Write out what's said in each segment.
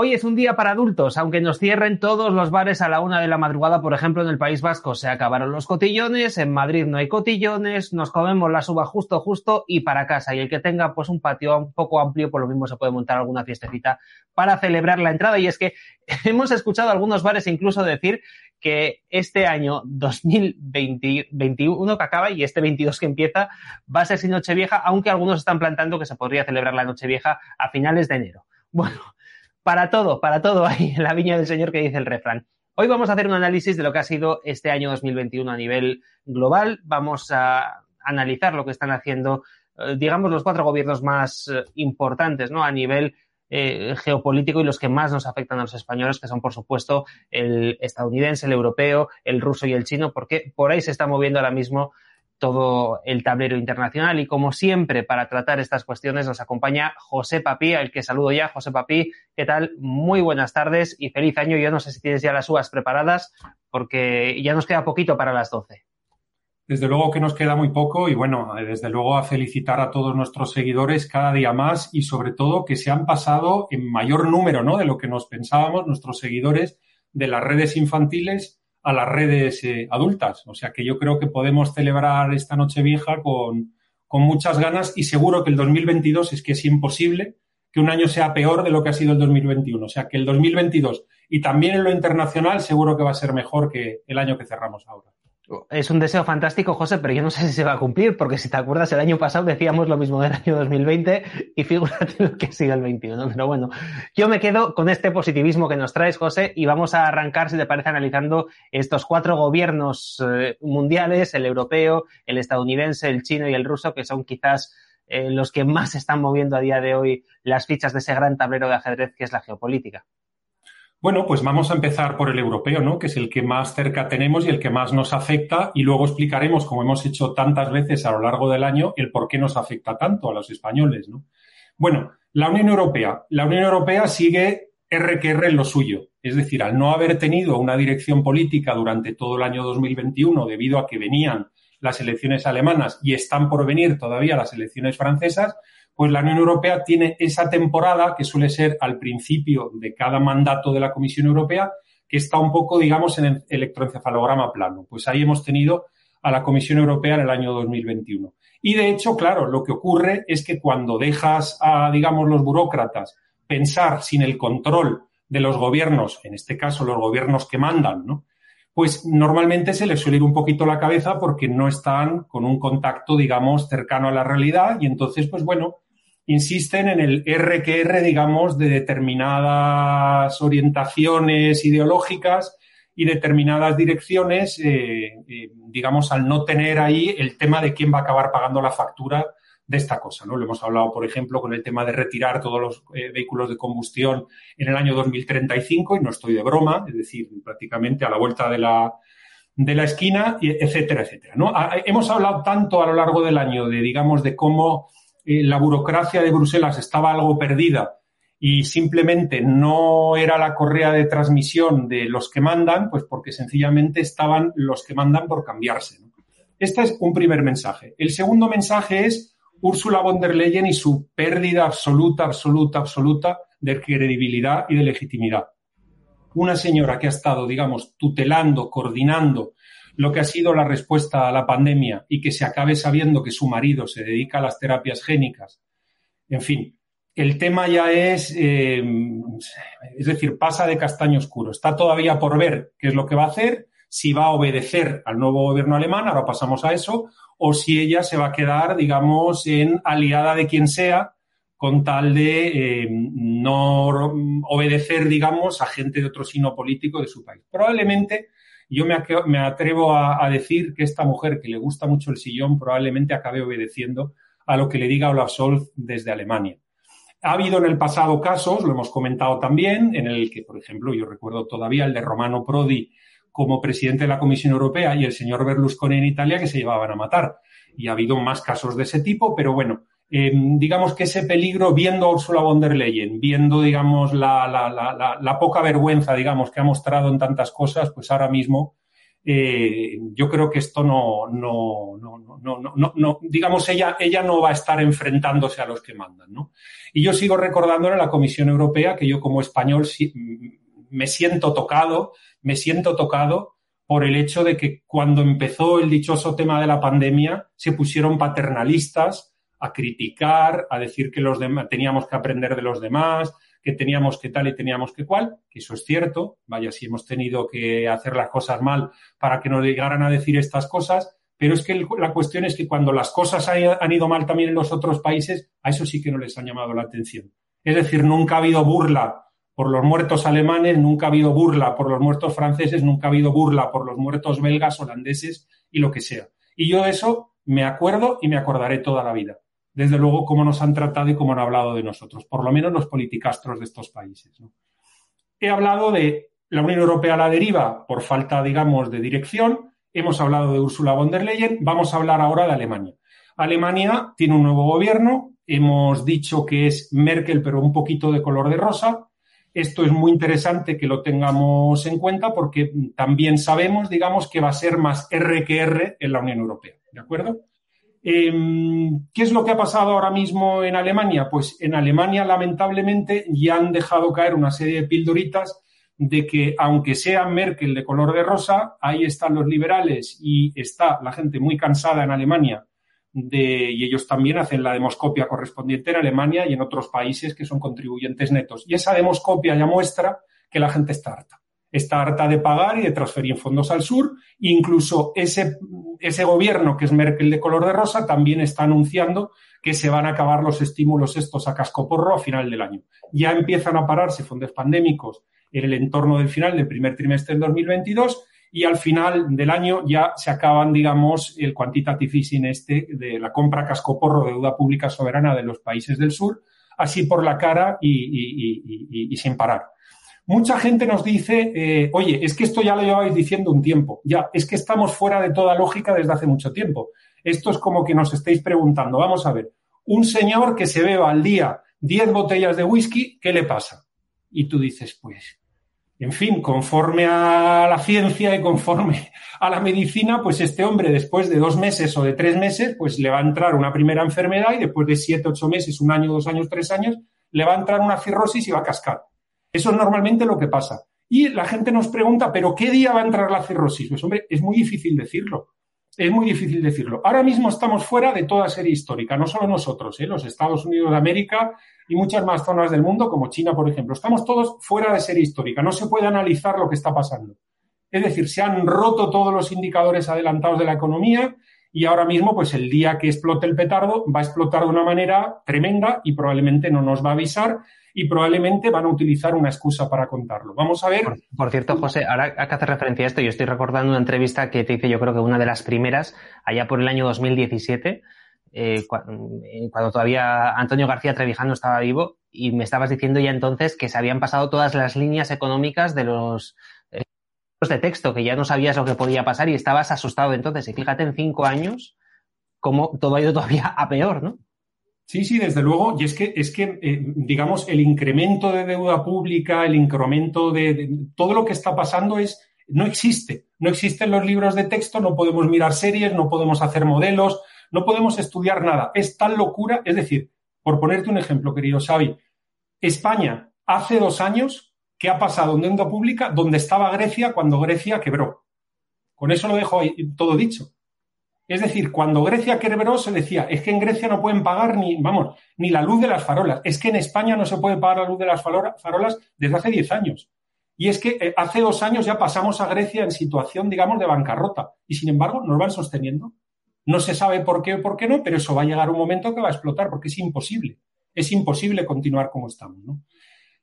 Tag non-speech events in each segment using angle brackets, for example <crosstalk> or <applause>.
Hoy es un día para adultos, aunque nos cierren todos los bares a la una de la madrugada, por ejemplo, en el País Vasco se acabaron los cotillones, en Madrid no hay cotillones, nos comemos la suba justo, justo y para casa. Y el que tenga pues un patio un poco amplio, por lo mismo se puede montar alguna fiestecita para celebrar la entrada. Y es que <laughs> hemos escuchado algunos bares incluso decir que este año 2021 que acaba y este 22 que empieza va a ser sin Nochevieja, aunque algunos están plantando que se podría celebrar la Nochevieja a finales de enero. <laughs> Bueno, para todo, para todo hay la viña del Señor que dice el refrán. Hoy vamos a hacer un análisis de lo que ha sido este año 2021 a nivel global. Vamos a analizar lo que están haciendo, eh, digamos, los cuatro gobiernos más eh, importantes, ¿no? A nivel eh, geopolítico y los que más nos afectan a los españoles, que son, por supuesto, el estadounidense, el europeo, el ruso y el chino, porque por ahí se está moviendo ahora mismo todo el tablero internacional y como siempre para tratar estas cuestiones nos acompaña José Papí, al que saludo ya. José Papí, ¿qué tal? Muy buenas tardes y feliz año. Yo no sé si tienes ya las uvas preparadas porque ya nos queda poquito para las 12. Desde luego que nos queda muy poco y bueno, desde luego a felicitar a todos nuestros seguidores cada día más y sobre todo que se han pasado en mayor número, ¿no? De lo que nos pensábamos nuestros seguidores de las redes infantiles a las redes eh, adultas. O sea que yo creo que podemos celebrar esta noche vieja con, con muchas ganas y seguro que el 2022 es que es imposible que un año sea peor de lo que ha sido el 2021. O sea que el 2022 y también en lo internacional seguro que va a ser mejor que el año que cerramos ahora. Es un deseo fantástico, José, pero yo no sé si se va a cumplir, porque si te acuerdas, el año pasado decíamos lo mismo del año 2020 y fíjate lo que sigue el 21. Pero bueno, yo me quedo con este positivismo que nos traes, José, y vamos a arrancar, si te parece, analizando estos cuatro gobiernos eh, mundiales, el europeo, el estadounidense, el chino y el ruso, que son quizás eh, los que más están moviendo a día de hoy las fichas de ese gran tablero de ajedrez que es la geopolítica. Bueno, pues vamos a empezar por el europeo, ¿no? Que es el que más cerca tenemos y el que más nos afecta y luego explicaremos, como hemos hecho tantas veces a lo largo del año, el por qué nos afecta tanto a los españoles, ¿no? Bueno, la Unión Europea. La Unión Europea sigue RQR en lo suyo. Es decir, al no haber tenido una dirección política durante todo el año 2021 debido a que venían las elecciones alemanas y están por venir todavía las elecciones francesas, pues la Unión Europea tiene esa temporada que suele ser al principio de cada mandato de la Comisión Europea, que está un poco, digamos, en el electroencefalograma plano. Pues ahí hemos tenido a la Comisión Europea en el año 2021. Y de hecho, claro, lo que ocurre es que cuando dejas a, digamos, los burócratas pensar sin el control de los gobiernos, en este caso los gobiernos que mandan, ¿no? Pues normalmente se les suele ir un poquito la cabeza porque no están con un contacto, digamos, cercano a la realidad y entonces, pues bueno, insisten en el RQR, digamos, de determinadas orientaciones ideológicas y determinadas direcciones, eh, eh, digamos, al no tener ahí el tema de quién va a acabar pagando la factura de esta cosa, ¿no? Lo hemos hablado, por ejemplo, con el tema de retirar todos los eh, vehículos de combustión en el año 2035, y no estoy de broma, es decir, prácticamente a la vuelta de la, de la esquina, etcétera, etcétera, ¿no? hemos hablado tanto a lo largo del año de, digamos, de cómo eh, la burocracia de Bruselas estaba algo perdida y simplemente no era la correa de transmisión de los que mandan, pues porque sencillamente estaban los que mandan por cambiarse. Este es un primer mensaje. El segundo mensaje es Ursula von der Leyen y su pérdida absoluta, absoluta, absoluta de credibilidad y de legitimidad. Una señora que ha estado, digamos, tutelando, coordinando lo que ha sido la respuesta a la pandemia y que se acabe sabiendo que su marido se dedica a las terapias génicas. En fin, el tema ya es, eh, es decir, pasa de castaño oscuro. Está todavía por ver qué es lo que va a hacer, si va a obedecer al nuevo gobierno alemán, ahora pasamos a eso, o si ella se va a quedar, digamos, en aliada de quien sea, con tal de eh, no obedecer, digamos, a gente de otro signo político de su país. Probablemente yo me, atrevo a, decir que esta mujer que le gusta mucho el sillón probablemente acabe obedeciendo a lo que le diga Olaf Scholz desde Alemania. Ha habido en el pasado casos, lo hemos comentado también, en el que, por ejemplo, yo recuerdo todavía el de Romano Prodi como presidente de la Comisión Europea y el señor Berlusconi en Italia que se llevaban a matar. Y ha habido más casos de ese tipo, pero bueno, eh, digamos que ese peligro, viendo a Ursula von der Leyen, viendo, digamos, la, la, la, la, poca vergüenza, digamos, que ha mostrado en tantas cosas, pues ahora mismo eh, yo creo que esto no, no, no, no, no, no, digamos, ella, ella no va a estar enfrentándose a los que mandan, ¿no? Y yo sigo recordando en la Comisión Europea que yo como español me siento tocado, me siento tocado por el hecho de que cuando empezó el dichoso tema de la pandemia se pusieron paternalistas a criticar, a decir que los demás teníamos que aprender de los demás, que teníamos que tal y teníamos que cual, que eso es cierto, vaya si hemos tenido que hacer las cosas mal para que nos llegaran a decir estas cosas, pero es que la cuestión es que cuando las cosas han ido mal también en los otros países, a eso sí que no les ha llamado la atención. Es decir, nunca ha habido burla por los muertos alemanes, nunca ha habido burla por los muertos franceses, nunca ha habido burla por los muertos belgas, holandeses y lo que sea. Y yo de eso me acuerdo y me acordaré toda la vida desde luego, cómo nos han tratado y cómo han hablado de nosotros, por lo menos los politicastros de estos países. He hablado de la Unión Europea a la deriva por falta, digamos, de dirección. Hemos hablado de Ursula von der Leyen. Vamos a hablar ahora de Alemania. Alemania tiene un nuevo gobierno. Hemos dicho que es Merkel, pero un poquito de color de rosa. Esto es muy interesante que lo tengamos en cuenta porque también sabemos, digamos, que va a ser más R que R en la Unión Europea. ¿De acuerdo? Em, ¿Qué es lo que ha pasado ahora mismo en Alemania? Pues en Alemania, lamentablemente, ya han dejado caer una serie de pildoritas de que, aunque sea Merkel de color de rosa, ahí están los liberales y está la gente muy cansada en Alemania de, y ellos también hacen la demoscopia correspondiente en Alemania y en otros países que son contribuyentes netos. Y esa demoscopia ya muestra que la gente está harta está harta de pagar y de transferir fondos al sur. Incluso ese, ese gobierno, que es Merkel de color de rosa, también está anunciando que se van a acabar los estímulos estos a cascoporro a final del año. Ya empiezan a pararse fondos pandémicos en el entorno del final del primer trimestre del 2022 y al final del año ya se acaban, digamos, el quantitative easing este de la compra cascoporro de deuda pública soberana de los países del sur, así por la cara y sin parar. Mucha gente nos dice, eh, oye, es que esto ya lo llevabais diciendo un tiempo, ya, es que estamos fuera de toda lógica desde hace mucho tiempo. Esto es como que nos estéis preguntando, vamos a ver, un señor que se beba al día 10 botellas de whisky, ¿qué le pasa? Y tú dices, pues, en fin, conforme a la ciencia y conforme a la medicina, pues este hombre después de dos meses o de tres meses, pues le va a entrar una primera enfermedad y después de siete, ocho meses, un año, dos años, tres años, le va a entrar una cirrosis y va a cascar. Eso es normalmente lo que pasa. Y la gente nos pregunta, ¿pero qué día va a entrar la cirrosis? Pues hombre, es muy difícil decirlo. Es muy difícil decirlo. Ahora mismo estamos fuera de toda serie histórica, no solo nosotros, ¿eh? los Estados Unidos de América y muchas más zonas del mundo, como China, por ejemplo. Estamos todos fuera de serie histórica. No se puede analizar lo que está pasando. Es decir, se han roto todos los indicadores adelantados de la economía y ahora mismo, pues el día que explote el petardo, va a explotar de una manera tremenda y probablemente no nos va a avisar y probablemente van a utilizar una excusa para contarlo. Vamos a ver. Por, cierto, José, ahora hay que hacer referencia a esto. Yo estoy recordando una entrevista que te hice, yo creo que una de las primeras, allá por el año 2017, eh, cuando, eh, cuando todavía Antonio García Trevijano estaba vivo, y me estabas diciendo ya entonces que se habían pasado todas las líneas económicas de los eh, de texto, que ya no sabías lo que podía pasar y estabas asustado entonces. Y fíjate, en cinco años, cómo todo ha ido todavía a peor, ¿no? Sí, sí, desde luego. Y es que, es que eh, digamos, el incremento de deuda pública, el incremento de, todo lo que está pasando es, no existe. No existen los libros de texto, no podemos mirar series, no podemos hacer modelos, no podemos estudiar nada. Es tal locura. Es decir, por ponerte un ejemplo, querido Xavi, España hace dos años que ha pasado en deuda pública donde estaba Grecia cuando Grecia quebró. Con eso lo dejo ahí, todo dicho. Es decir, cuando Grecia quebró se decía, es que en Grecia no pueden pagar ni, vamos, ni la luz de las farolas. Es que en España no se puede pagar la luz de las farolas desde hace 10 años. Y es que eh, hace dos años ya pasamos a Grecia en situación, digamos, de bancarrota. Y sin embargo, nos van sosteniendo. No se sabe por qué o por qué no, pero eso va a llegar un momento que va a explotar, porque es imposible. Es imposible continuar como estamos. ¿no?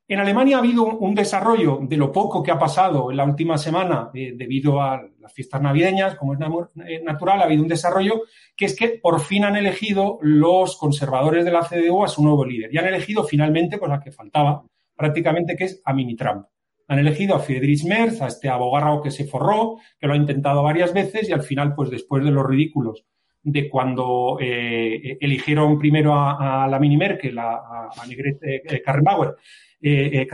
En Alemania ha habido un desarrollo de lo poco que ha pasado en la última semana eh, debido a las fiestas navideñas, como es eh, natural, ha habido un desarrollo que es que por fin han elegido los conservadores de la CDU a su nuevo líder y han elegido finalmente pues la que faltaba prácticamente que es a Mini Trump. Han elegido a Friedrich Merz, a este abogado que se forró, que lo ha intentado varias veces y al final, pues después de los ridículos de cuando eh, eligieron primero a, la Mini Merkel, a, a, eh, eh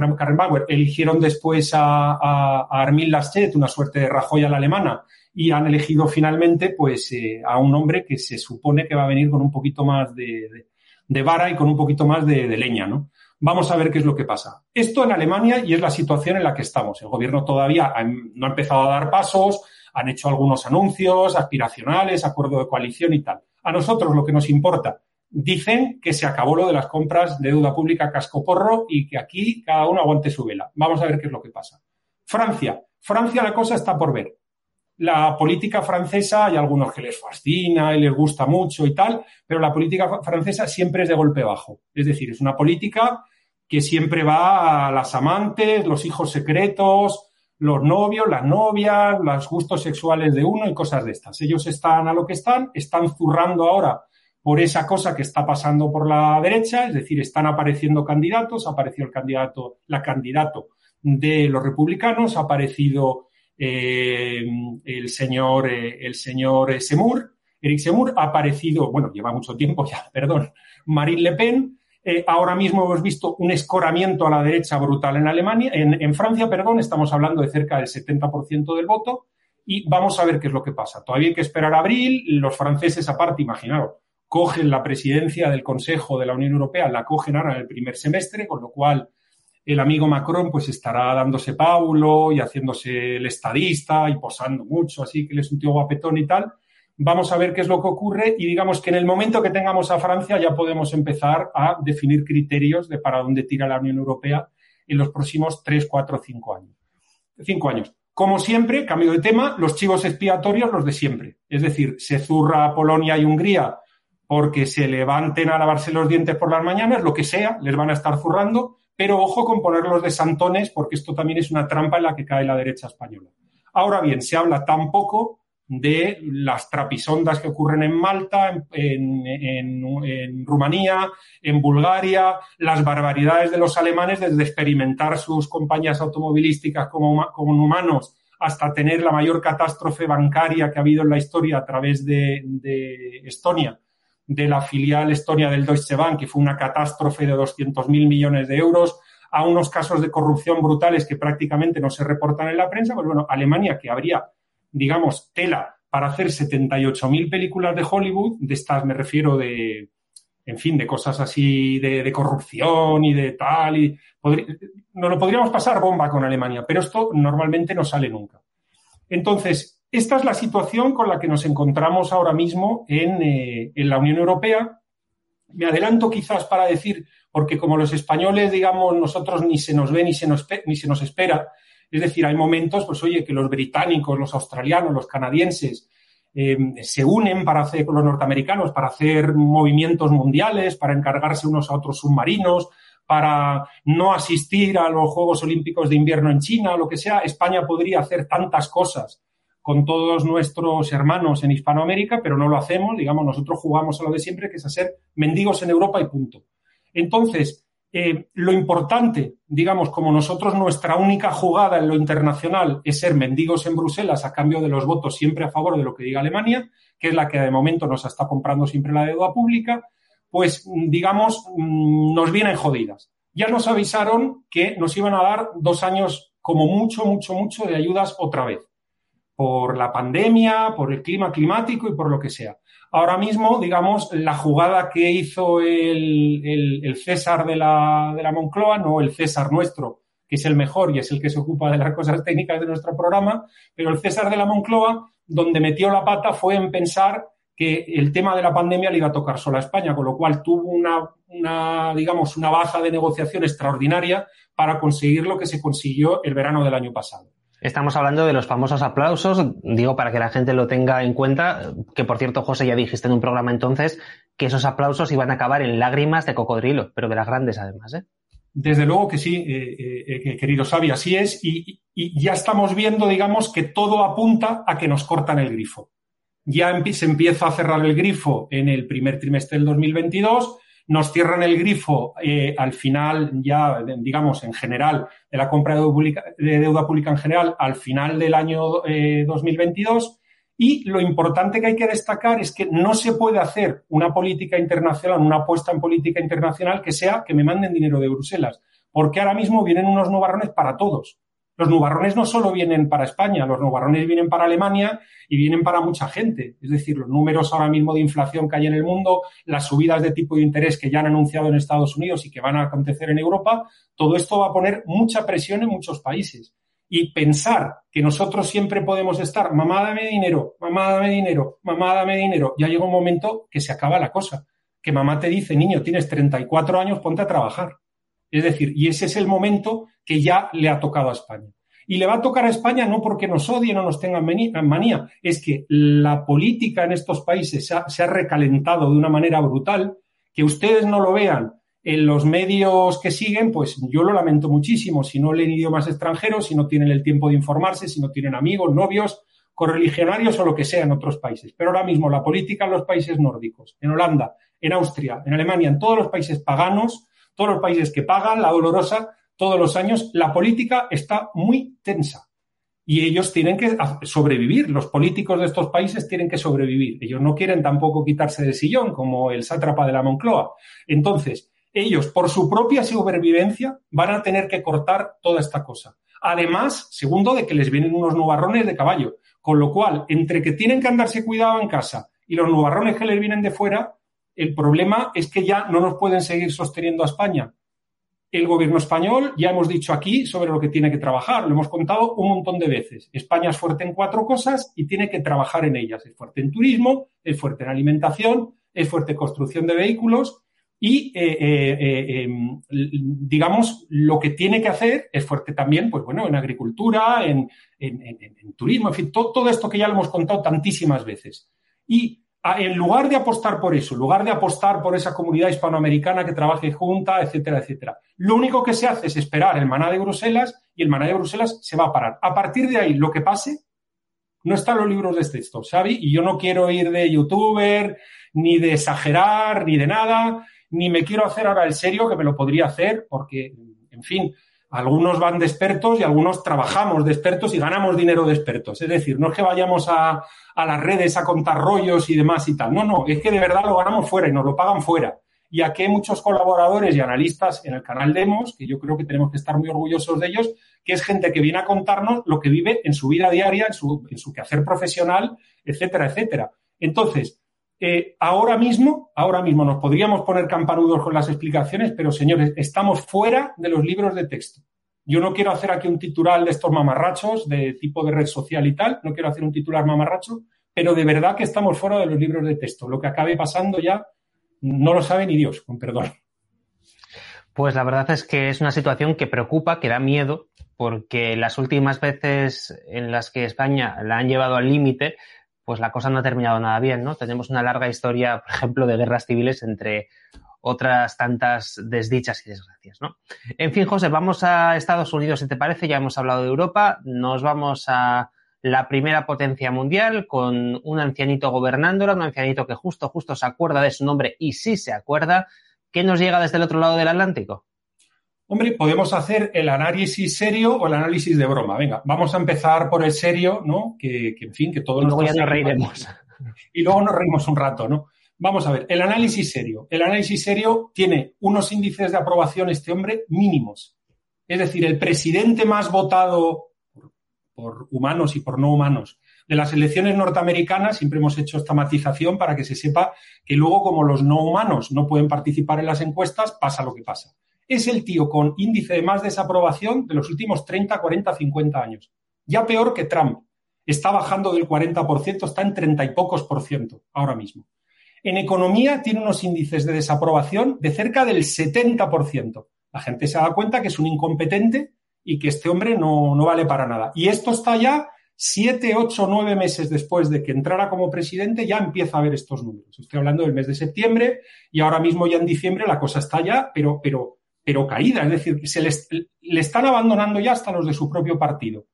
eligieron después a, a, Armin Laschet, una suerte de Rajoy a la alemana, y han elegido finalmente pues eh, a un hombre que se supone que va a venir con un poquito más de, de, vara y con un poquito más de, leña, ¿no? Vamos a ver qué es lo que pasa. Esto en Alemania y es la situación en la que estamos. El gobierno todavía no ha empezado a dar pasos, han hecho algunos anuncios aspiracionales, acuerdo de coalición y tal. A nosotros lo que nos importa, dicen que se acabó lo de las compras de deuda pública cascoporro y que aquí cada uno aguante su vela. Vamos a ver qué es lo que pasa. Francia. Francia la cosa está por ver la política francesa, hay algunos que les fascina y les gusta mucho y tal, pero la política francesa siempre es de golpe bajo. Es decir, es una política que siempre va a las amantes, los hijos secretos, los novios, las novias, los gustos sexuales de uno y cosas de estas. Ellos están a lo que están, están zurrando ahora por esa cosa que está pasando por la derecha, es decir, están apareciendo candidatos, ha aparecido el candidato, la candidato de los republicanos, ha aparecido eh, el señor, eh, el señor eh, Semur, Eric Semur, ha aparecido, bueno, lleva mucho tiempo ya, <laughs> perdón, Marine Le Pen. ahora mismo hemos visto un escoramiento a la derecha brutal en Alemania, en, en Francia, perdón, estamos hablando de cerca del 70% del voto y vamos a ver qué es lo que pasa. Todavía hay que esperar a abril, los franceses aparte, imaginaros, cogen la presidencia del Consejo de la Unión Europea, la cogen ahora en el primer semestre, con lo cual el amigo Macron pues estará dándose Paulo y haciéndose el estadista y posando mucho, así que él es un tío guapetón y tal. Vamos a ver qué es lo que ocurre y digamos que en el momento que tengamos a Francia ya podemos empezar a definir criterios de para dónde tira la Unión Europea en los próximos tres, cuatro, cinco años. Cinco años. Como siempre, cambio de tema, los chivos expiatorios, los de siempre. Es decir, se zurra Polonia y Hungría porque se levanten a lavarse los dientes por las mañanas, lo que sea, les van a estar zurrando pero ojo con ponerlos de santones porque esto también es una trampa en la que cae la derecha española. Ahora bien, se habla tan poco de las trapisondas que ocurren en Malta, en, Rumanía, en Bulgaria, las barbaridades de los alemanes desde experimentar sus compañías automovilísticas como, humanos hasta tener la mayor catástrofe bancaria que ha habido en la historia a través de Estonia de la filial Estonia del Deutsche Bank, que fue una catástrofe de 200.000 millones de euros, a unos casos de corrupción brutales que prácticamente no se reportan en la prensa, pues bueno, Alemania, que habría, digamos, tela para hacer 78.000 películas de Hollywood, de estas me refiero de, en fin, de cosas así de, corrupción y de tal, y no lo podríamos pasar bomba con Alemania, pero esto normalmente no sale nunca. Entonces, esta es la situación con la que nos encontramos ahora mismo eh, en, la Unión Europea. Me adelanto quizás para decir, porque como los españoles, digamos, nosotros ni se nos ve ni se nos, ni se nos espera, es decir, hay momentos, pues oye, que los británicos, los australianos, los canadienses eh, se unen para hacer, con los norteamericanos, para hacer movimientos mundiales, para encargarse unos a otros submarinos, para no asistir a los Juegos Olímpicos de Invierno en China, lo que sea. España podría hacer tantas cosas con todos nuestros hermanos en Hispanoamérica, pero no lo hacemos, digamos, nosotros jugamos a lo de siempre, que es hacer mendigos en Europa y punto. Entonces, eh, lo importante, digamos, como nosotros nuestra única jugada en lo internacional es ser mendigos en Bruselas a cambio de los votos siempre a favor de lo que diga Alemania, que es la que de momento nos está comprando siempre la deuda pública, pues, digamos, mm, nos vienen jodidas. Ya nos avisaron que nos iban a dar dos años como mucho, mucho, mucho de ayudas otra vez por la pandemia, por el clima climático y por lo que sea. Ahora mismo, digamos, la jugada que hizo el, César de la, Moncloa, no el César nuestro, que es el mejor y es el que se ocupa de las cosas técnicas de nuestro programa, pero el César de la Moncloa, donde metió la pata fue en pensar que el tema de la pandemia le iba a tocar solo a España, con lo cual tuvo una, digamos, una baja de negociación extraordinaria para conseguir lo que se consiguió el verano del año pasado. Estamos hablando de los famosos aplausos, digo para que la gente lo tenga en cuenta, que por cierto, José, ya dijiste en un programa entonces que esos aplausos iban a acabar en lágrimas de cocodrilo, pero de las grandes además, ¿eh? Desde luego que sí, eh, eh, eh querido Xavi, así es, y, ya estamos viendo, digamos, que todo apunta a que nos cortan el grifo. Ya se empieza a cerrar el grifo en el primer trimestre del 2022, nos cierran el grifo eh, al final, ya digamos en general, de la compra de deuda pública, en general, al final del año 2022. Eh, y lo importante que hay que destacar es que no se puede hacer una política internacional, una apuesta en política internacional que sea que me manden dinero de Bruselas, porque ahora mismo vienen unos nubarrones para todos. Los nubarrones no solo vienen para España, los nubarrones vienen para Alemania y vienen para mucha gente. Es decir, los números ahora mismo de inflación que hay en el mundo, las subidas de tipo de interés que ya han anunciado en Estados Unidos y que van a acontecer en Europa, todo esto va a poner mucha presión en muchos países. Y pensar que nosotros siempre podemos estar, mamá dame dinero, mamá dame dinero, mamá dame dinero, ya llega un momento que se acaba la cosa. Que mamá te dice, niño, tienes 34 años, ponte a trabajar. Es decir, y ese es el momento que ya le ha tocado a España. Y le va a tocar a España no porque nos odien o nos tengan manía, es que la política en estos países se ha, recalentado de una manera brutal, que ustedes no lo vean en los medios que siguen, pues yo lo lamento muchísimo. Si no leen idiomas extranjeros, si no tienen el tiempo de informarse, si no tienen amigos, novios, correligionarios o lo que sea en otros países. Pero ahora mismo la política en los países nórdicos, en Holanda, en Austria, en Alemania, en todos los países paganos, todos los países que pagan la dolorosa todos los años, la política está muy tensa. Y ellos tienen que sobrevivir, los políticos de estos países tienen que sobrevivir. Ellos no quieren tampoco quitarse del sillón, como el sátrapa de la Moncloa. Entonces, ellos, por su propia supervivencia, van a tener que cortar toda esta cosa. Además, segundo, de que les vienen unos nubarrones de caballo. Con lo cual, entre que tienen que andarse cuidado en casa y los nubarrones que les vienen de fuera, el problema es que ya no nos pueden seguir sosteniendo a España. El gobierno español, ya hemos dicho aquí sobre lo que tiene que trabajar, lo hemos contado un montón de veces. España es fuerte en cuatro cosas y tiene que trabajar en ellas. Es fuerte en turismo, es fuerte en alimentación, es fuerte en construcción de vehículos y, eh, eh, eh, em, digamos, lo que tiene que hacer es fuerte también, pues bueno, en agricultura, en, turismo, en fin, todo, todo esto que ya lo hemos contado tantísimas veces. Y en lugar de apostar por eso, en lugar de apostar por esa comunidad hispanoamericana que trabaje junta, etcétera, etcétera, lo único que se hace es esperar el maná de Bruselas y el maná de Bruselas se va a parar. A partir de ahí, lo que pase, no están los libros de texto, ¿sabes? Y yo no quiero ir de youtuber, ni de exagerar, ni de nada, ni me quiero hacer ahora el serio, que me lo podría hacer, porque, en fin, algunos van de expertos y algunos trabajamos de expertos y ganamos dinero de expertos. Es decir, no es que vayamos a, las redes a contar rollos y demás y tal. No, no, es que de verdad lo ganamos fuera y nos lo pagan fuera. Y aquí hay muchos colaboradores y analistas en el canal Demos, que yo creo que tenemos que estar muy orgullosos de ellos, que es gente que viene a contarnos lo que vive en su vida diaria, en su, en su quehacer profesional, etcétera, etcétera. Entonces, eh, ahora mismo, ahora mismo nos podríamos poner campanudos con las explicaciones, pero señores, estamos fuera de los libros de texto. Yo no quiero hacer aquí un titular de estos mamarrachos de tipo de red social y tal, no quiero hacer un titular mamarracho, pero de verdad que estamos fuera de los libros de texto. Lo que acabe pasando ya no lo sabe ni Dios, con perdón. Pues la verdad es que es una situación que preocupa, que da miedo, porque las últimas veces en las que España la han llevado al límite, pues la cosa no ha terminado nada bien, ¿no? Tenemos una larga historia, por ejemplo, de guerras civiles entre otras tantas desdichas y desgracias, ¿no? En fin, José, vamos a Estados Unidos, si te parece, ya hemos hablado de Europa, nos vamos a la primera potencia mundial con un ancianito gobernándola, un ancianito que justo, justo se acuerda de su nombre y sí se acuerda. ¿Qué nos llega desde el otro lado del Atlántico? Hombre, podemos hacer el análisis serio o el análisis de broma. Venga, vamos a empezar por el serio, ¿no? Que, en fin, que todos y luego ya nos reiremos. Y luego nos reímos un rato, ¿no? Vamos a ver, el análisis serio. El análisis serio tiene unos índices de aprobación, este hombre, mínimos. Es decir, el presidente más votado por, humanos y por no humanos de las elecciones norteamericanas, siempre hemos hecho esta matización para que se sepa que luego, como los no humanos no pueden participar en las encuestas, pasa lo que pasa es el tío con índice de más desaprobación de los últimos 30, 40, 50 años. Ya peor que Trump. Está bajando del 40%, está en 30 y pocos por ciento ahora mismo. En economía tiene unos índices de desaprobación de cerca del 70%. La gente se da cuenta que es un incompetente y que este hombre no, no vale para nada. Y esto está ya siete, ocho, nueve meses después de que entrara como presidente, ya empieza a ver estos números. Estoy hablando del mes de septiembre y ahora mismo ya en diciembre la cosa está ya, pero, pero pero caída, es decir, se le están abandonando ya hasta los de su propio partido.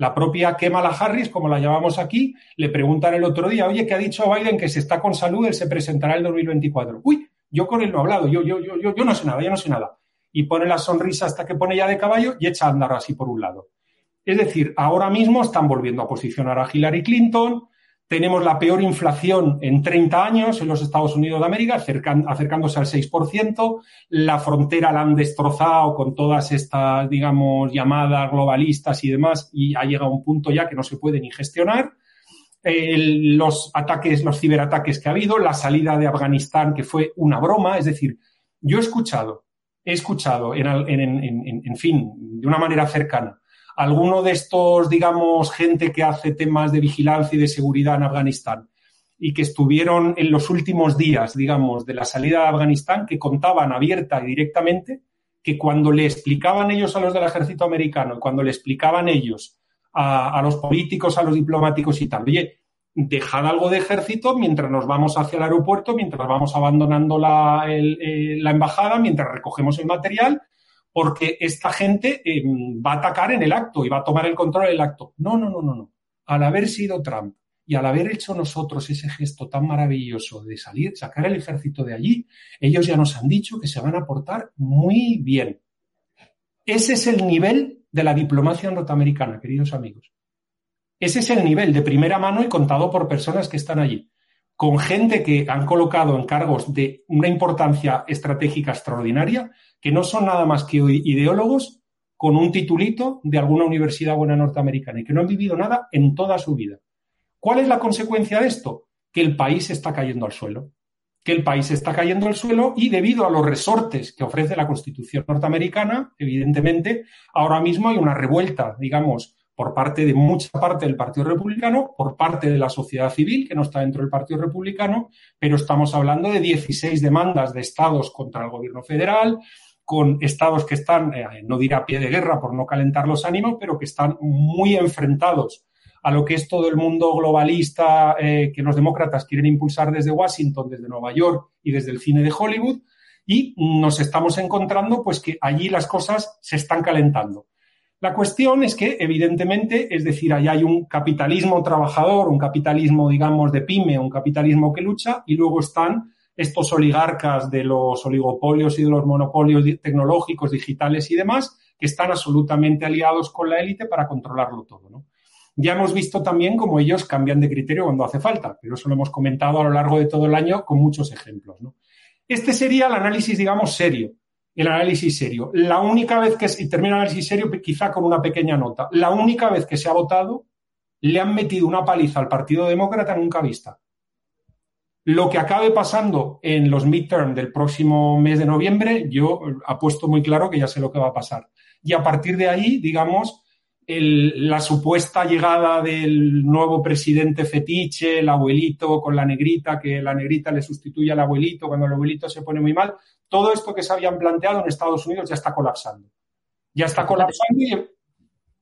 La propia Kamala Harris, como la llamamos aquí, le preguntan el otro día, oye, ¿qué ha dicho Biden que si está con salud, él se presentará el 2024? Uy, yo con él no he hablado, yo, yo, yo, yo, yo no sé nada, yo no sé nada. Y pone la sonrisa hasta que pone ya de caballo y echa a andar así por un lado. Es decir, ahora mismo están volviendo a posicionar a Hillary Clinton, tenemos la peor inflación en 30 años en los Estados Unidos de América, acercándose al 6%. La frontera la han destrozado con todas estas, digamos, llamadas globalistas y demás, y ha llegado a un punto ya que no se puede ni gestionar. los ataques, los ciberataques que ha habido, la salida de Afganistán, que fue una broma. Es decir, yo he escuchado, he escuchado, en fin, de una manera cercana, alguno de estos, digamos, gente que hace temas de vigilancia y de seguridad en Afganistán y que estuvieron en los últimos días, digamos, de la salida de Afganistán, que contaban abierta y directamente que cuando le explicaban ellos a los del ejército americano cuando le explicaban ellos a, los políticos, a los diplomáticos y tal, oye, dejad algo de ejército mientras nos vamos hacia el aeropuerto, mientras vamos abandonando la, eh, la embajada, mientras recogemos el material porque esta gente eh, va a atacar en el acto y va a tomar el control del acto. No, no, no, no, no. Al haber sido Trump y al haber hecho nosotros ese gesto tan maravilloso de salir, sacar el ejército de allí, ellos ya nos han dicho que se van a portar muy bien. Ese es el nivel de la diplomacia norteamericana, queridos amigos. Ese es el nivel de primera mano y contado por personas que están allí con gente que han colocado en cargos de una importancia estratégica extraordinaria, que no son nada más que ideólogos con un titulito de alguna universidad buena norteamericana y que no han vivido nada en toda su vida. ¿Cuál es la consecuencia de esto? Que el país está cayendo al suelo. Que el país está cayendo al suelo y debido a los resortes que ofrece la Constitución norteamericana, evidentemente, ahora mismo hay una revuelta, digamos, por parte de mucha parte del Partido Republicano, por parte de la sociedad civil, que no está dentro del Partido Republicano, pero estamos hablando de 16 demandas de estados contra el gobierno federal, con estados que están, eh, no dirá pie de guerra por no calentar los ánimos, pero que están muy enfrentados a lo que es todo el mundo globalista eh, que los demócratas quieren impulsar desde Washington, desde Nueva York y desde el cine de Hollywood, y nos estamos encontrando pues que allí las cosas se están calentando. La cuestión es que, evidentemente, es decir, ahí hay un capitalismo trabajador, un capitalismo, digamos, de pyme, un capitalismo que lucha, y luego están estos oligarcas de los oligopolios y de los monopolios tecnológicos, digitales y demás, que están absolutamente aliados con la élite para controlarlo todo. Ya hemos visto también cómo ellos cambian de criterio cuando hace falta, pero eso lo hemos comentado a lo largo de todo el año con muchos ejemplos. Este sería el análisis, digamos, serio el análisis serio. La única vez que, y termino el análisis serio quizá con una pequeña nota, la única vez que se ha votado, le han metido una paliza al Partido Demócrata nunca vista. Lo que acabe pasando en los midterm del próximo mes de noviembre, yo apuesto muy claro que ya sé lo que va a pasar. Y a partir de ahí, digamos, la supuesta llegada del nuevo presidente fetiche, el abuelito con la negrita, que la negrita le sustituye al abuelito cuando el abuelito se pone muy mal, todo esto que se habían planteado en Estados Unidos ya está colapsando. Ya está colapsando y...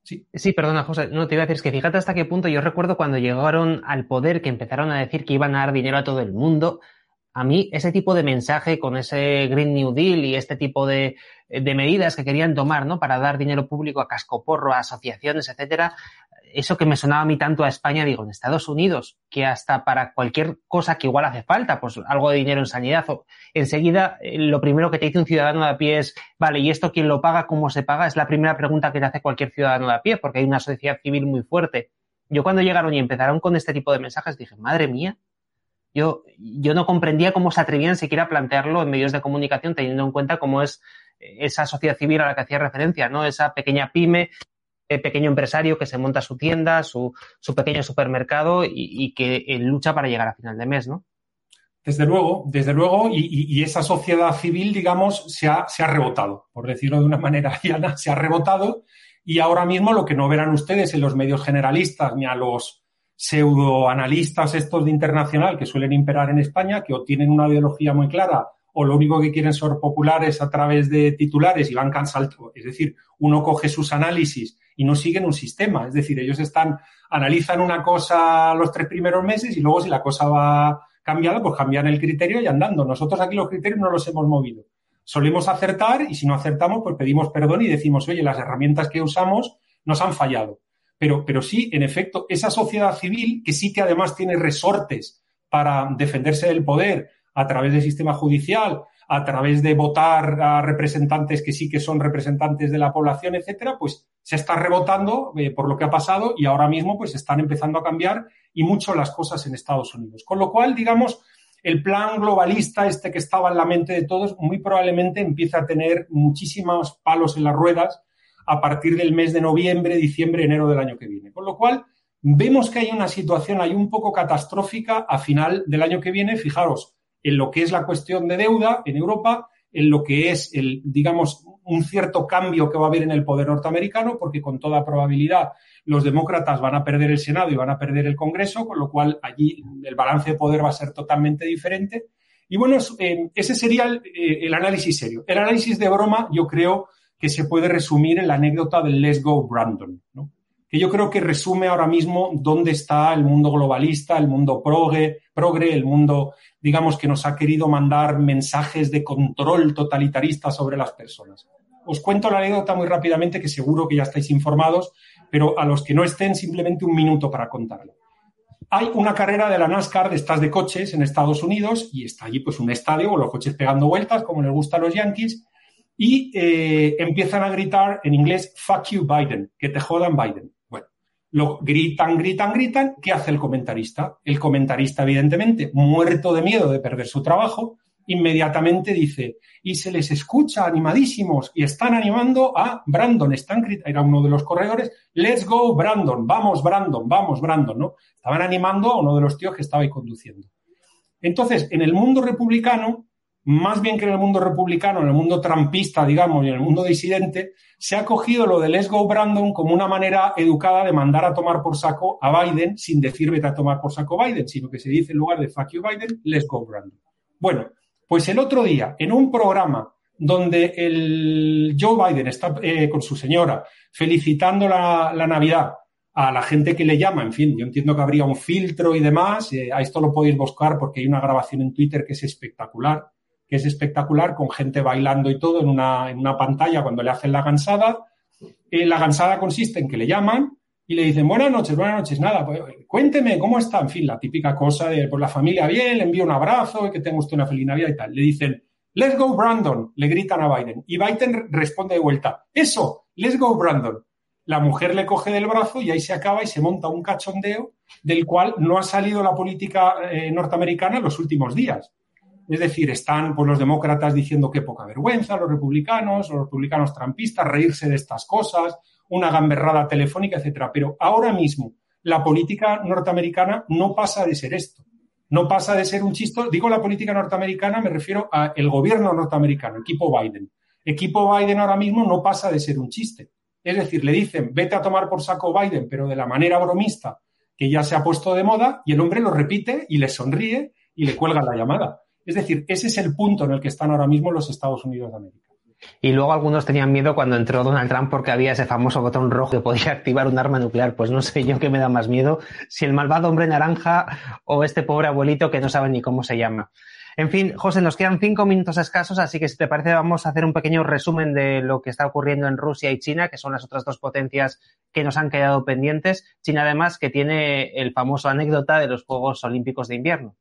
Sí. sí, perdona, José. No, te iba a decir, es que fíjate hasta qué punto yo recuerdo cuando llegaron al poder que empezaron a decir que iban a dar dinero a todo el mundo. A mí, ese tipo de mensaje con ese Green New Deal y este tipo de, de medidas que querían tomar, ¿no? Para dar dinero público a cascoporro, a asociaciones, etcétera, eso que me sonaba a mí tanto a España, digo, en Estados Unidos, que hasta para cualquier cosa que igual hace falta, pues algo de dinero en sanidad, o, enseguida eh, lo primero que te dice un ciudadano de a pie es, vale, ¿y esto quién lo paga? ¿Cómo se paga? Es la primera pregunta que te hace cualquier ciudadano de a pie, porque hay una sociedad civil muy fuerte. Yo cuando llegaron y empezaron con este tipo de mensajes dije, madre mía, yo, yo no comprendía cómo se atrevían siquiera a plantearlo en medios de comunicación teniendo en cuenta cómo es esa sociedad civil a la que hacía referencia, ¿no? Esa pequeña pyme pequeño empresario que se monta su tienda, su, pequeño supermercado y, que eh, lucha para llegar a final de mes, ¿no? Desde luego, desde luego, y, esa sociedad civil, digamos, se ha, rebotado, por decirlo de una <laughs> manera llana, se ha rebotado y ahora mismo lo que no verán ustedes en los medios generalistas ni a los pseudoanalistas estos de internacional que suelen imperar en España, que obtienen una ideología muy clara o lo único que quieren ser populares a través de titulares y van cansando. Es decir, uno coge sus análisis y no siguen un sistema. Es decir, ellos están, analizan una cosa los tres primeros meses y luego si la cosa va cambiada, pues cambian el criterio y andando. Nosotros aquí los criterios no los hemos movido. Solemos acertar y si no acertamos, pues pedimos perdón y decimos, oye, las herramientas que usamos nos han fallado. Pero, pero sí, en efecto, esa sociedad civil que sí que además tiene resortes para defenderse del poder, a través del sistema judicial, a través de votar a representantes que sí que son representantes de la población, etcétera, pues se está rebotando eh, por lo que ha pasado y ahora mismo pues están empezando a cambiar y mucho las cosas en Estados Unidos. Con lo cual, digamos, el plan globalista este que estaba en la mente de todos muy probablemente empieza a tener muchísimos palos en las ruedas a partir del mes de noviembre, diciembre, enero del año que viene. Con lo cual, vemos que hay una situación ahí un poco catastrófica a final del año que viene. Fijaros, en lo que es la cuestión de deuda en Europa, en lo que es el, digamos, un cierto cambio que va a haber en el poder norteamericano, porque con toda probabilidad los demócratas van a perder el Senado y van a perder el Congreso, con lo cual allí el balance de poder va a ser totalmente diferente. Y bueno, eh, ese sería el, eh, el, análisis serio. El análisis de broma, yo creo que se puede resumir en la anécdota del Let's Go Brandon, ¿no? Que yo creo que resume ahora mismo dónde está el mundo globalista, el mundo progre, progre, el mundo, digamos, que nos ha querido mandar mensajes de control totalitarista sobre las personas. Os cuento la anécdota muy rápidamente, que seguro que ya estáis informados, pero a los que no estén, simplemente un minuto para contarlo. Hay una carrera de la NASCAR de estas de coches en Estados Unidos y está allí pues un estadio con los coches pegando vueltas, como les gusta a los Yankees, y eh, empiezan a gritar en inglés, fuck you Biden, que te jodan Biden. Lo gritan, gritan, gritan. ¿Qué hace el comentarista? El comentarista, evidentemente, muerto de miedo de perder su trabajo, inmediatamente dice, y se les escucha animadísimos y están animando a Brandon, están, era uno de los corredores, let's go Brandon, vamos Brandon, vamos Brandon, ¿no? Estaban animando a uno de los tíos que estaba ahí conduciendo. Entonces, en el mundo republicano, más bien que en el mundo republicano, en el mundo trampista, digamos, y en el mundo disidente, se ha cogido lo de Let's Go Brandon como una manera educada de mandar a tomar por saco a Biden sin decir vete a tomar por saco Biden, sino que se dice en lugar de fuck you Biden, Let's Go Brandon. Bueno, pues el otro día, en un programa donde el Joe Biden está eh, con su señora felicitando la, Navidad a la gente que le llama, en fin, yo entiendo que habría un filtro y demás, eh, a esto lo podéis buscar porque hay una grabación en Twitter que es espectacular que es espectacular, con gente bailando y todo en una, en una pantalla cuando le hacen la gansada. Eh, la gansada consiste en que le llaman y le dicen, buenas noches, buenas noches, nada, pues, cuénteme cómo está, en fin, la típica cosa de, por la familia bien, le envío un abrazo que tenga usted una feliz Navidad y tal. Le dicen, let's go Brandon, le gritan a Biden. Y Biden responde de vuelta, eso, let's go Brandon. La mujer le coge del brazo y ahí se acaba y se monta un cachondeo del cual no ha salido la política eh, norteamericana en los últimos días. Es decir, están pues, los demócratas diciendo que poca vergüenza, los republicanos, los republicanos trampistas, reírse de estas cosas, una gamberrada telefónica, etcétera. Pero ahora mismo la política norteamericana no pasa de ser esto. No pasa de ser un chisto. Digo la política norteamericana, me refiero al gobierno norteamericano, equipo Biden. Equipo Biden ahora mismo no pasa de ser un chiste. Es decir, le dicen, vete a tomar por saco Biden, pero de la manera bromista que ya se ha puesto de moda, y el hombre lo repite y le sonríe y le cuelga la llamada. Es decir, ese es el punto en el que están ahora mismo los Estados Unidos de América. Y luego algunos tenían miedo cuando entró Donald Trump porque había ese famoso botón rojo que podía <laughs> activar un arma nuclear. Pues no sé yo qué me da más miedo, si el malvado hombre naranja o este pobre abuelito que no sabe ni cómo se llama. En fin, José, nos quedan cinco minutos escasos, así que si te parece vamos a hacer un pequeño resumen de lo que está ocurriendo en Rusia y China, que son las otras dos potencias que nos han quedado pendientes. China además que tiene el famoso anécdota de los Juegos Olímpicos de Invierno.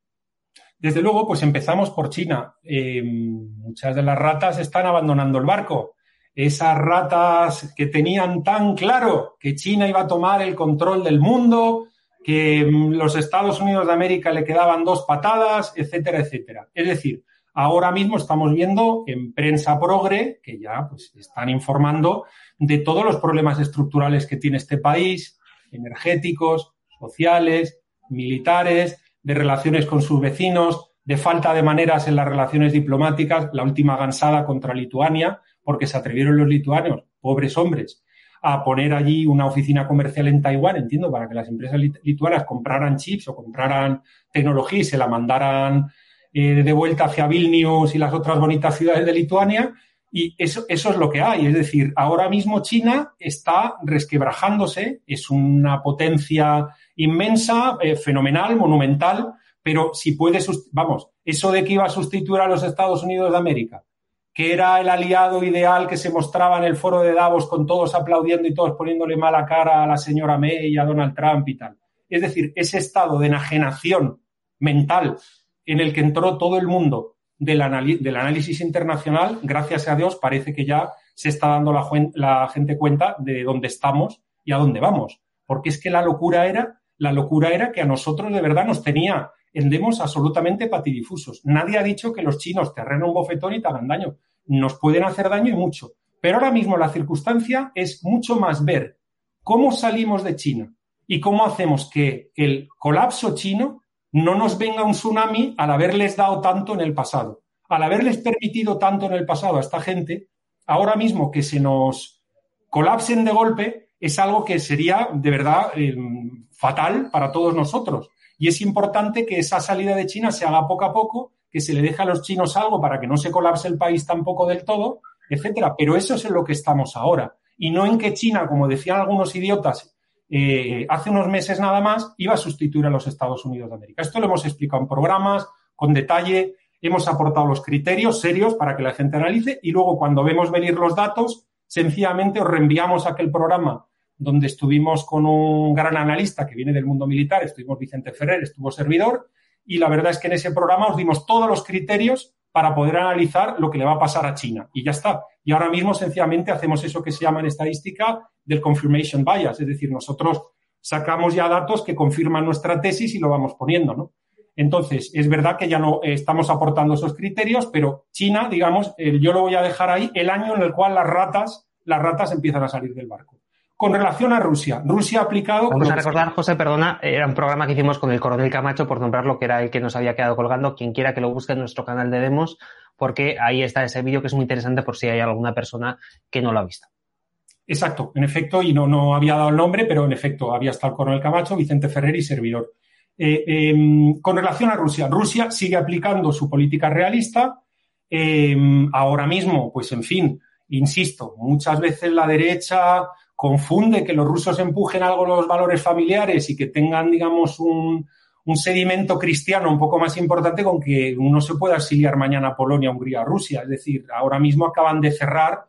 Desde luego, pues empezamos por China. Eh, muchas de las ratas están abandonando el barco. Esas ratas que tenían tan claro que China iba a tomar el control del mundo, que mm, los Estados Unidos de América le quedaban dos patadas, etcétera, etcétera. Es decir, ahora mismo estamos viendo en prensa progre que ya pues, están informando de todos los problemas estructurales que tiene este país, energéticos, sociales, militares, de relaciones con sus vecinos, de falta de maneras en las relaciones diplomáticas, la última gansada contra Lituania, porque se atrevieron los lituanos, pobres hombres, a poner allí una oficina comercial en Taiwán, entiendo, para que las empresas lituanas compraran chips o compraran tecnología y se la mandaran eh, de vuelta hacia Vilnius y las otras bonitas ciudades de Lituania. Y eso, eso es lo que hay. Es decir, ahora mismo China está resquebrajándose, es una potencia inmensa, eh, fenomenal, monumental, pero si puede, vamos, eso de que iba a sustituir a los Estados Unidos de América, que era el aliado ideal que se mostraba en el foro de Davos con todos aplaudiendo y todos poniéndole mala cara a la señora May y a Donald Trump y tal. Es decir, ese estado de enajenación mental en el que entró todo el mundo del, análisis internacional, gracias a Dios, parece que ya se está dando la, la gente cuenta de dónde estamos y a dónde vamos. Porque es que la locura era, la locura era que a nosotros de verdad nos tenía endemos absolutamente patidifusos. Nadie ha dicho que los chinos te arren un bofetón y te hagan daño. Nos pueden hacer daño y mucho. Pero ahora mismo la circunstancia es mucho más ver cómo salimos de China y cómo hacemos que el colapso chino no nos venga un tsunami al haberles dado tanto en el pasado. Al haberles permitido tanto en el pasado a esta gente, ahora mismo que se nos colapsen de golpe es algo que sería de verdad eh, fatal para todos nosotros. Y es importante que esa salida de China se haga poco a poco, que se le deje a los chinos algo para que no se colapse el país tampoco del todo, etcétera. Pero eso es en lo que estamos ahora. Y no en que China, como decían algunos idiotas, eh, hace unos meses nada más, iba a sustituir a los Estados Unidos de América. Esto lo hemos explicado en programas, con detalle, hemos aportado los criterios serios para que la gente analice y luego cuando vemos venir los datos, sencillamente os reenviamos aquel programa donde estuvimos con un gran analista que viene del mundo militar, estuvimos Vicente Ferrer, estuvo servidor, y la verdad es que en ese programa os dimos todos los criterios para poder analizar lo que le va a pasar a China. Y ya está. Y ahora mismo, sencillamente, hacemos eso que se llama en estadística del confirmation bias, es decir, nosotros sacamos ya datos que confirman nuestra tesis y lo vamos poniendo, ¿no? Entonces, es verdad que ya no estamos aportando esos criterios, pero China, digamos, yo lo voy a dejar ahí, el año en el cual las ratas, las ratas empiezan a salir del barco. Con relación a Rusia, Rusia ha aplicado. Vamos a recordar, José, perdona, era un programa que hicimos con el coronel Camacho, por nombrarlo, que era el que nos había quedado colgando. Quien quiera que lo busque en nuestro canal de demos, porque ahí está ese vídeo que es muy interesante por si hay alguna persona que no lo ha visto. Exacto, en efecto, y no, no había dado el nombre, pero en efecto había estado el coronel Camacho, Vicente Ferrer y servidor. Eh, em, con relación a Rusia, Rusia sigue aplicando su política realista. Em, ahora mismo, pues en fin, insisto, muchas veces la derecha confunde que los rusos empujen algo los valores familiares y que tengan, digamos, un, sedimento cristiano un poco más importante con que uno se pueda exiliar mañana a Polonia, Hungría, Rusia. Es decir, ahora mismo acaban de cerrar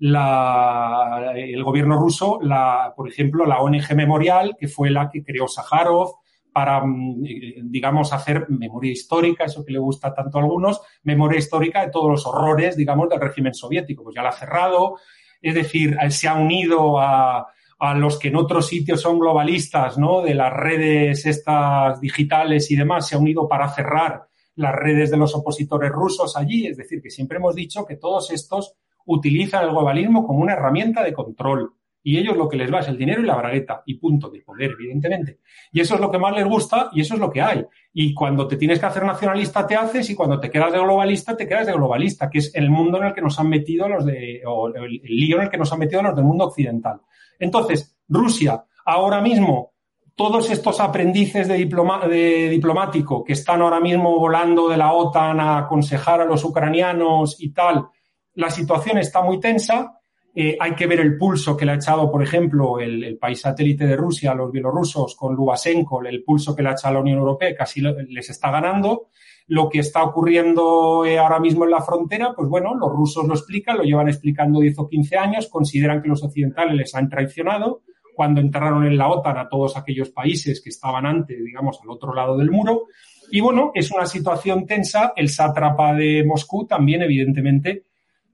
el gobierno ruso, la, por ejemplo, la ONG Memorial, que fue la que creó Sájarov para, mm, digamos, hacer memoria histórica, eso que le gusta tanto a algunos, memoria histórica de todos los horrores, digamos, del régimen soviético. Pues ya la ha cerrado, es decir, se ha unido a, los que en otros sitios son globalistas, ¿no? De las redes estas digitales y demás, se ha unido para cerrar las redes de los opositores rusos allí. Es decir, que siempre hemos dicho que todos estos utilizan el globalismo como una herramienta de control. Y ellos lo que les va es el dinero y la bragueta y punto de poder, evidentemente. Y eso es lo que más les gusta y eso es lo que hay. Y cuando te tienes que hacer nacionalista te haces y cuando te quedas de globalista te quedas de globalista, que es el mundo en el que nos han metido los de, o el, lío en el que nos han metido los del mundo occidental. Entonces, Rusia, ahora mismo, todos estos aprendices de, de diplomático que están ahora mismo volando de la OTAN a aconsejar a los ucranianos y tal, la situación está muy tensa eh, hay que ver el pulso que le ha echado, por ejemplo, el, país satélite de Rusia, los bielorrusos, con Lubashenko, el pulso que le ha echado la Unión Europea, casi les está ganando. Lo que está ocurriendo eh, ahora mismo en la frontera, pues bueno, los rusos lo explican, lo llevan explicando 10 o 15 años, consideran que los occidentales les han traicionado cuando entraron en la OTAN a todos aquellos países que estaban antes, digamos, al otro lado del muro. Y bueno, es una situación tensa. El sátrapa de Moscú también, evidentemente,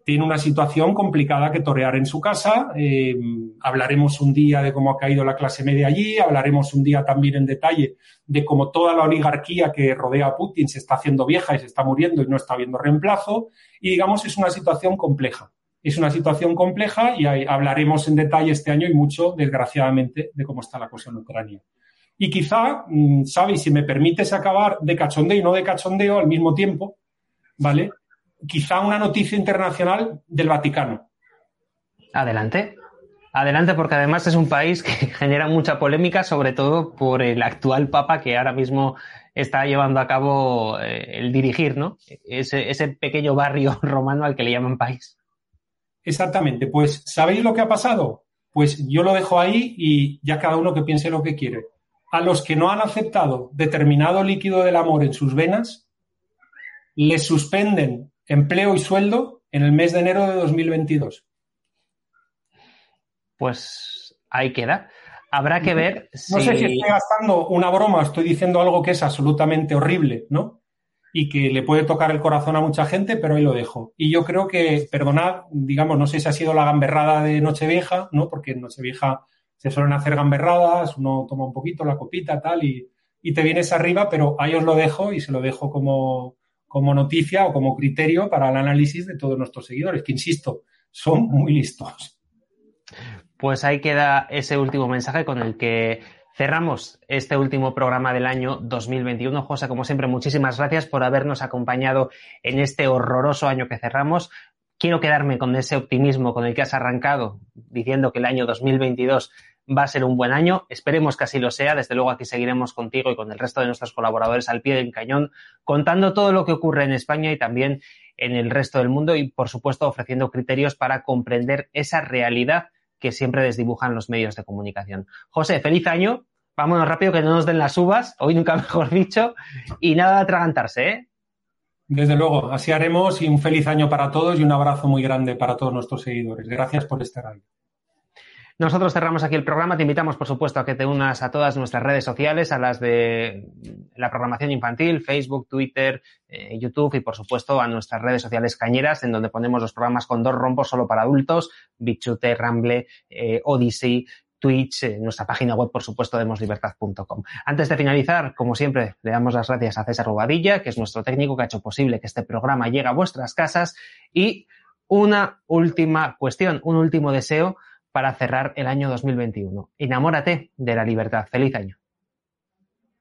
tiene una situación complicada que torear en su casa. Eh, hablaremos un día de cómo ha caído la clase media allí, hablaremos un día también en detalle de cómo toda la oligarquía que rodea a Putin se está haciendo vieja y se está muriendo y no está habiendo reemplazo. Y digamos, es una situación compleja. Es una situación compleja y hablaremos en detalle este año y mucho, desgraciadamente, de cómo está la cosa en Ucrania. Y quizá, mm, ¿sabes? Si me permites acabar de cachondeo y no de cachondeo al mismo tiempo, ¿vale? Quizá una noticia internacional del Vaticano. Adelante. Adelante, porque además es un país que <laughs> genera mucha polémica, sobre todo por el actual Papa que ahora mismo está llevando a cabo eh, el dirigir, ¿no? Ese, ese pequeño barrio <laughs> romano al que le llaman país. Exactamente. Pues, ¿sabéis lo que ha pasado? Pues yo lo dejo ahí y ya cada uno que piense lo que quiere. A los que no han aceptado determinado líquido del amor en sus venas, les suspenden empleo y sueldo en el mes de enero de 2022. Pues ahí queda. Habrá que ver si... No sé si estoy gastando una broma, estoy diciendo algo que es absolutamente horrible, ¿no? y que le puede tocar el corazón a mucha gente, pero ahí lo dejo. Y yo creo que, perdonad, digamos, no sé si ha sido la gamberrada de Nochevieja, ¿no? Porque en Nochevieja se suelen hacer gamberradas, uno toma un poquito la copita, tal, y, y te vienes arriba, pero ahí os lo dejo y se lo dejo como, como noticia o como criterio para el análisis de todos nuestros seguidores, que insisto, son muy listos. Pues ahí queda ese último mensaje con el que cerramos este último programa del año 2021. José, como siempre, muchísimas gracias por habernos acompañado en este horroroso año que cerramos. Quiero quedarme con ese optimismo con el que has arrancado, diciendo que el año 2022 va a ser un buen año. Esperemos que así lo sea. Desde luego aquí seguiremos contigo y con el resto de nuestros colaboradores al pie del cañón, contando todo lo que ocurre en España y también en el resto del mundo y, por supuesto, ofreciendo criterios para comprender esa realidad que siempre desdibujan los medios de comunicación. José, feliz año. Vámonos rápido que no nos den las uvas, hoy nunca <laughs> mejor dicho, y nada de atragantarse, ¿eh? Desde luego, así haremos y un feliz año para todos y un abrazo muy grande para todos nuestros seguidores. Gracias por estar ahí. Nosotros cerramos aquí el programa. Te invitamos, por supuesto, a que te unas a todas nuestras redes sociales, a las de la programación infantil, Facebook, Twitter, eh, YouTube y, por supuesto, a nuestras redes sociales cañeras, en donde ponemos los programas con dos rompos solo para adultos, Bichute, Ramble, eh, Odyssey, Twitch, nuestra página web, por supuesto, demoslibertad.com. Antes de finalizar, como siempre, le damos las gracias a César Rubadilla, que es nuestro técnico que ha hecho posible que este programa llegue a vuestras casas. Y una última cuestión, un último deseo para cerrar el año 2021. Enamórate de la libertad. Feliz año.